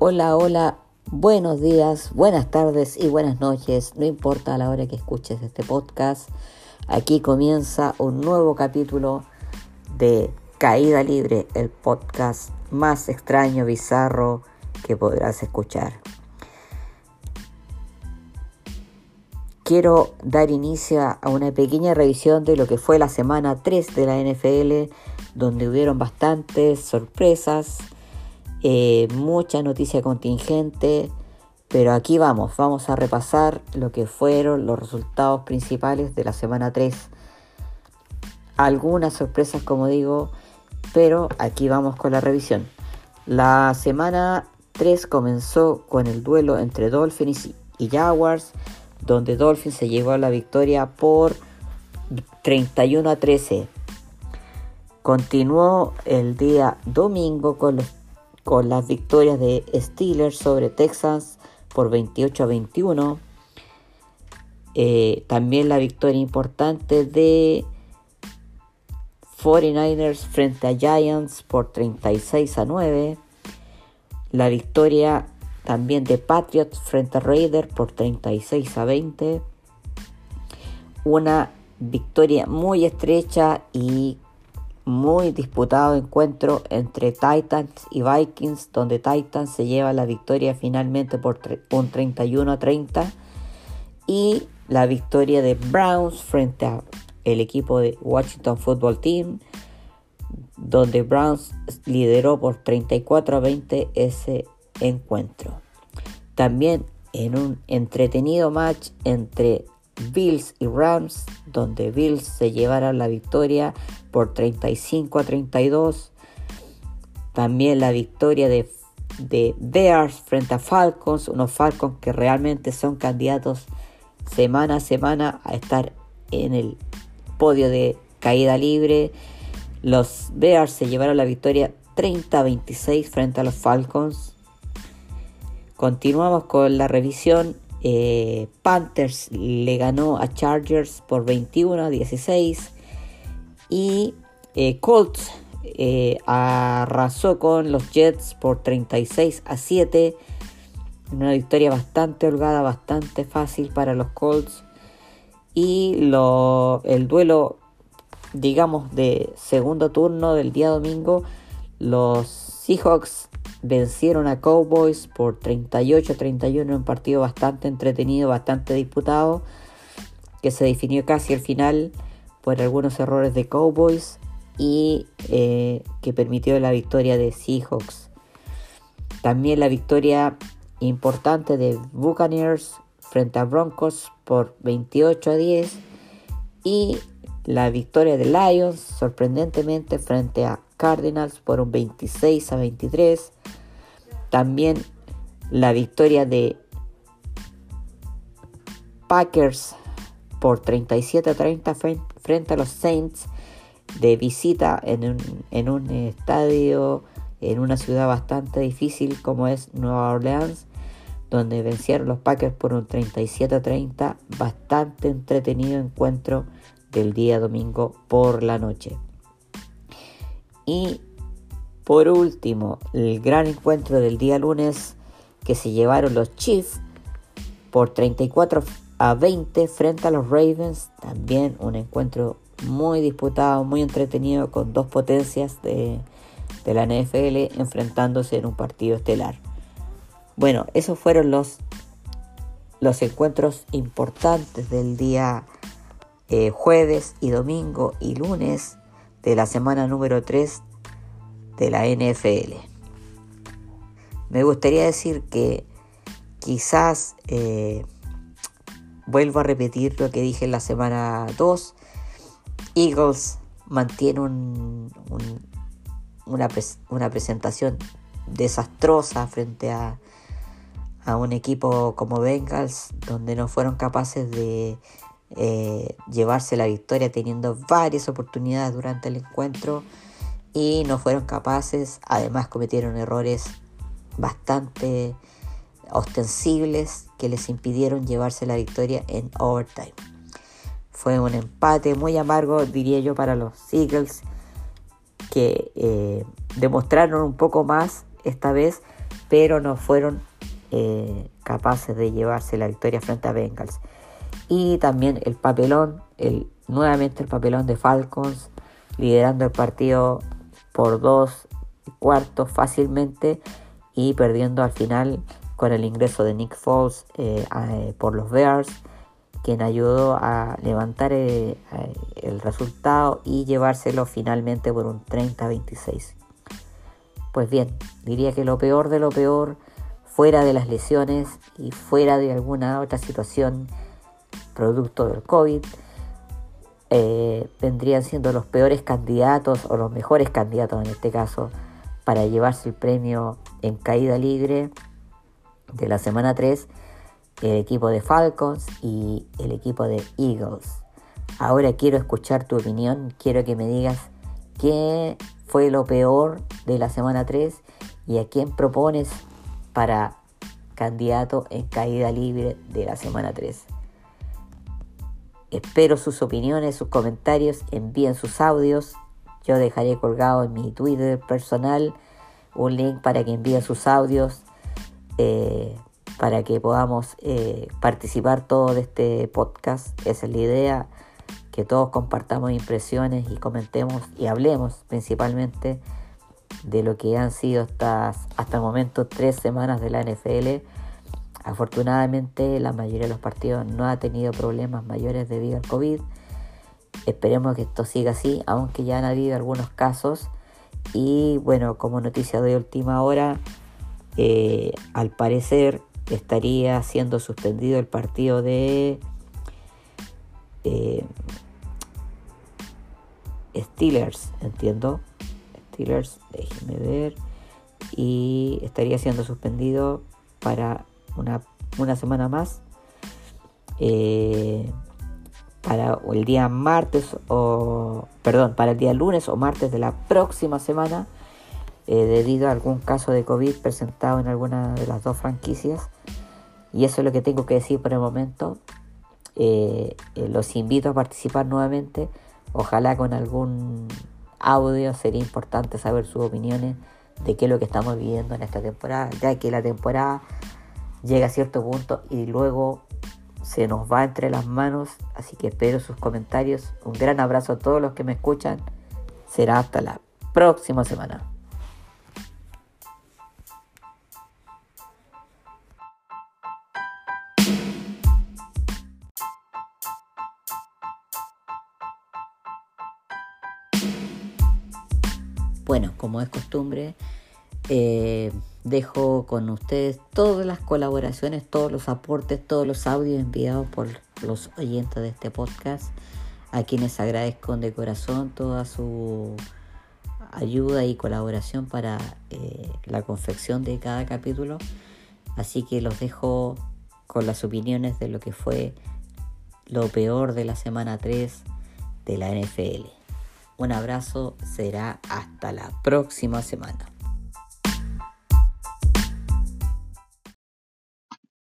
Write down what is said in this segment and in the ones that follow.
Hola, hola, buenos días, buenas tardes y buenas noches, no importa la hora que escuches este podcast, aquí comienza un nuevo capítulo de Caída Libre, el podcast más extraño, bizarro que podrás escuchar. Quiero dar inicio a una pequeña revisión de lo que fue la semana 3 de la NFL, donde hubieron bastantes sorpresas eh, mucha noticia contingente, pero aquí vamos, vamos a repasar lo que fueron los resultados principales de la semana 3. Algunas sorpresas, como digo, pero aquí vamos con la revisión. La semana 3 comenzó con el duelo entre Dolphins y Jaguars, donde Dolphins se llevó la victoria por 31 a 13. Continuó el día domingo con los con las victorias de Steelers sobre Texas por 28 a 21. Eh, también la victoria importante de 49ers frente a Giants por 36 a 9. La victoria también de Patriots frente a Raiders por 36 a 20. Una victoria muy estrecha y muy disputado encuentro entre Titans y Vikings, donde Titans se lleva la victoria finalmente por un 31 a 30 y la victoria de Browns frente a el equipo de Washington Football Team, donde Browns lideró por 34 a 20 ese encuentro. También en un entretenido match entre Bills y Rams, donde Bills se llevaron la victoria por 35 a 32. También la victoria de, de Bears frente a Falcons, unos Falcons que realmente son candidatos semana a semana a estar en el podio de caída libre. Los Bears se llevaron la victoria 30 a 26 frente a los Falcons. Continuamos con la revisión eh, Panthers le ganó a Chargers por 21 a 16. Y eh, Colts eh, arrasó con los Jets por 36 a 7. Una victoria bastante holgada, bastante fácil para los Colts. Y el duelo, digamos, de segundo turno del día domingo, los Seahawks vencieron a Cowboys por 38-31 en un partido bastante entretenido, bastante disputado, que se definió casi al final por algunos errores de Cowboys y eh, que permitió la victoria de Seahawks. También la victoria importante de Buccaneers frente a Broncos por 28 a 10 y la victoria de Lions sorprendentemente frente a Cardinals un 26 a 23. También la victoria de Packers por 37 a 30 frente a los Saints de visita en un, en un estadio en una ciudad bastante difícil como es Nueva Orleans, donde vencieron los Packers por un 37 a 30, bastante entretenido encuentro del día domingo por la noche. Y por último, el gran encuentro del día lunes que se llevaron los Chiefs por 34 a 20 frente a los Ravens. También un encuentro muy disputado, muy entretenido con dos potencias de, la NFL enfrentándose en un partido estelar. Bueno, esos fueron los, los encuentros importantes del día eh, jueves y domingo y lunes de la semana número 3 de la NFL. Me gustaría decir que quizás eh, vuelvo a repetir lo que dije en la semana 2. Eagles mantiene un, una, una, presentación desastrosa frente a, a un equipo como Bengals, donde no fueron capaces de eh, llevarse la victoria teniendo varias oportunidades durante el encuentro y no fueron capaces, además cometieron errores bastante ostensibles que les impidieron llevarse la victoria en overtime. Fue un empate muy amargo, diría yo, para los Eagles, que eh, demostraron un poco más esta vez, pero no fueron eh, capaces de llevarse la victoria frente a Bengals. Y también el papelón, el, nuevamente el papelón de Falcons, liderando el partido por dos cuartos fácilmente y perdiendo al final con el ingreso de Nick Foles eh, eh, por los Bears, quien ayudó a levantar el resultado y llevárselo finalmente por un 30-26. Pues bien, diría que lo peor de lo peor, fuera de las lesiones y fuera de alguna otra situación producto del COVID, eh, vendrían siendo los peores candidatos o los mejores candidatos en este caso para llevarse el premio en caída libre de la semana 3 el equipo de Falcons y el equipo de Eagles. Ahora quiero escuchar tu opinión, quiero que me digas qué fue lo peor de la semana 3 y a quién propones para candidato en caída libre de la semana 3. Espero sus opiniones, sus comentarios, envíen sus audios. Yo dejaré colgado en mi Twitter personal un link para que envíen sus audios, eh, para que podamos eh, participar todo de este podcast. Esa es la idea que todos compartamos impresiones y comentemos y hablemos principalmente de lo que han sido estas, hasta el momento tres semanas de la NFL. Afortunadamente la mayoría de los partidos no ha tenido problemas mayores debido al COVID. Esperemos que esto siga así, aunque ya han habido algunos casos. Y bueno, como noticia de última hora, eh, al parecer estaría siendo suspendido el partido de eh, Steelers, entiendo. Steelers, déjenme ver. Y estaría siendo suspendido para una, una semana más. Eh, para el día martes o perdón, para el día lunes o martes de la próxima semana eh, debido a algún caso de COVID presentado en alguna de las dos franquicias. Y eso es lo que tengo que decir por el momento. Eh, los invito a participar nuevamente Ojalá con algún audio sería importante saber sus opiniones de qué es lo que estamos viviendo en esta temporada, ya que la temporada llega a cierto punto y luego se nos va entre las manos, así que espero sus comentarios. Un gran abrazo a todos los que me escuchan. Será hasta la próxima semana. Bueno, como es costumbre, eh, dejo con ustedes todas las colaboraciones, todos los aportes, todos los audios enviados por los oyentes de este podcast, a quienes agradezco de corazón toda su ayuda y colaboración para eh, la confección de cada capítulo. Así que los dejo con las opiniones de lo que fue lo peor de la semana 3 de la NFL. Un abrazo, será hasta la próxima semana.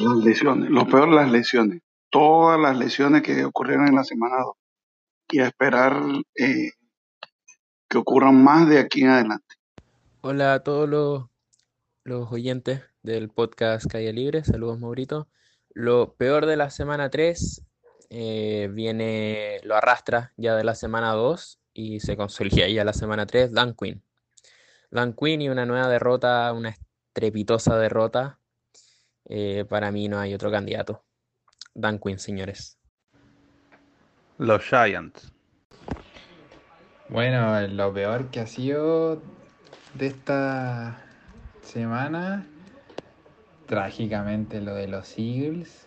Las lesiones, lo peor las lesiones, todas las lesiones que ocurrieron en la semana 2 y a esperar eh, que ocurran más de aquí en adelante. Hola a todos los, los oyentes del podcast Calle Libre, saludos Maurito. Lo peor de la semana 3 eh, viene, lo arrastra ya de la semana 2 y se consolida ya la semana 3 Dan Quinn. Dan Quinn y una nueva derrota, una estrepitosa derrota. Eh, para mí no hay otro candidato. Dan Quinn, señores. Los Giants. Bueno, lo peor que ha sido de esta semana, trágicamente lo de los Eagles.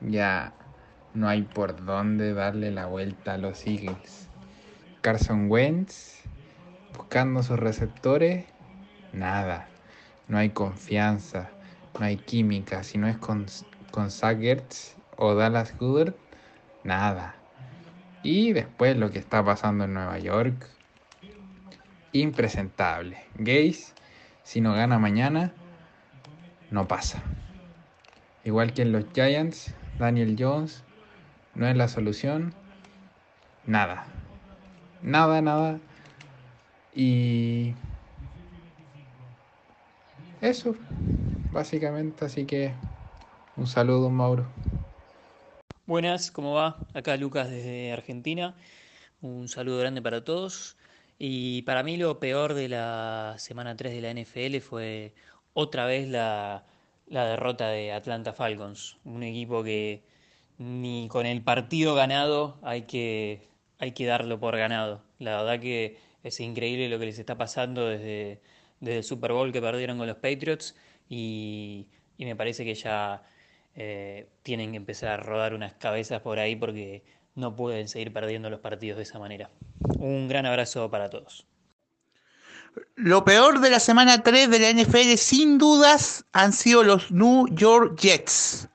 Ya no hay por dónde darle la vuelta a los Eagles. Carson Wentz buscando sus receptores, nada. No hay confianza, no hay química. Si no es con, con o Dallas Goodert, nada. Y después lo que está pasando en Nueva York, impresentable. Gaze, si no gana mañana, no pasa. Igual que en los Giants, Daniel Jones no es la solución, nada nada, nada. Y eso, básicamente, así que un saludo, Mauro. Buenas, ¿cómo va? Acá Lucas desde Argentina. Un saludo grande para todos. Y para mí lo peor de la semana 3 de la NFL fue otra vez la, la derrota de Atlanta Falcons, un equipo que ni con el partido ganado hay que, hay que darlo por ganado. La verdad que es increíble lo que les está pasando desde, desde el Super Bowl que perdieron con los Patriots y, y me parece que ya eh, tienen que empezar a rodar unas cabezas por ahí porque no pueden seguir perdiendo los partidos de esa manera. Un gran abrazo para todos. Lo peor de la semana 3 de la NFL sin dudas han sido los New York Jets.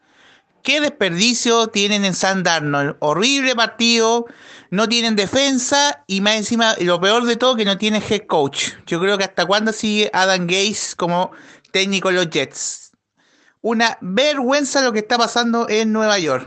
Qué desperdicio tienen en San Darnold. Horrible partido. No tienen defensa y más encima, lo peor de todo, que no tienen head coach. Yo creo que hasta cuándo sigue Adam Gates como técnico los Jets. Una vergüenza lo que está pasando en Nueva York.